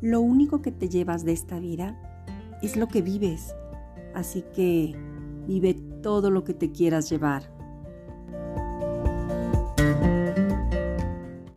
lo único que te llevas de esta vida es lo que vives. Así que vive todo lo que te quieras llevar.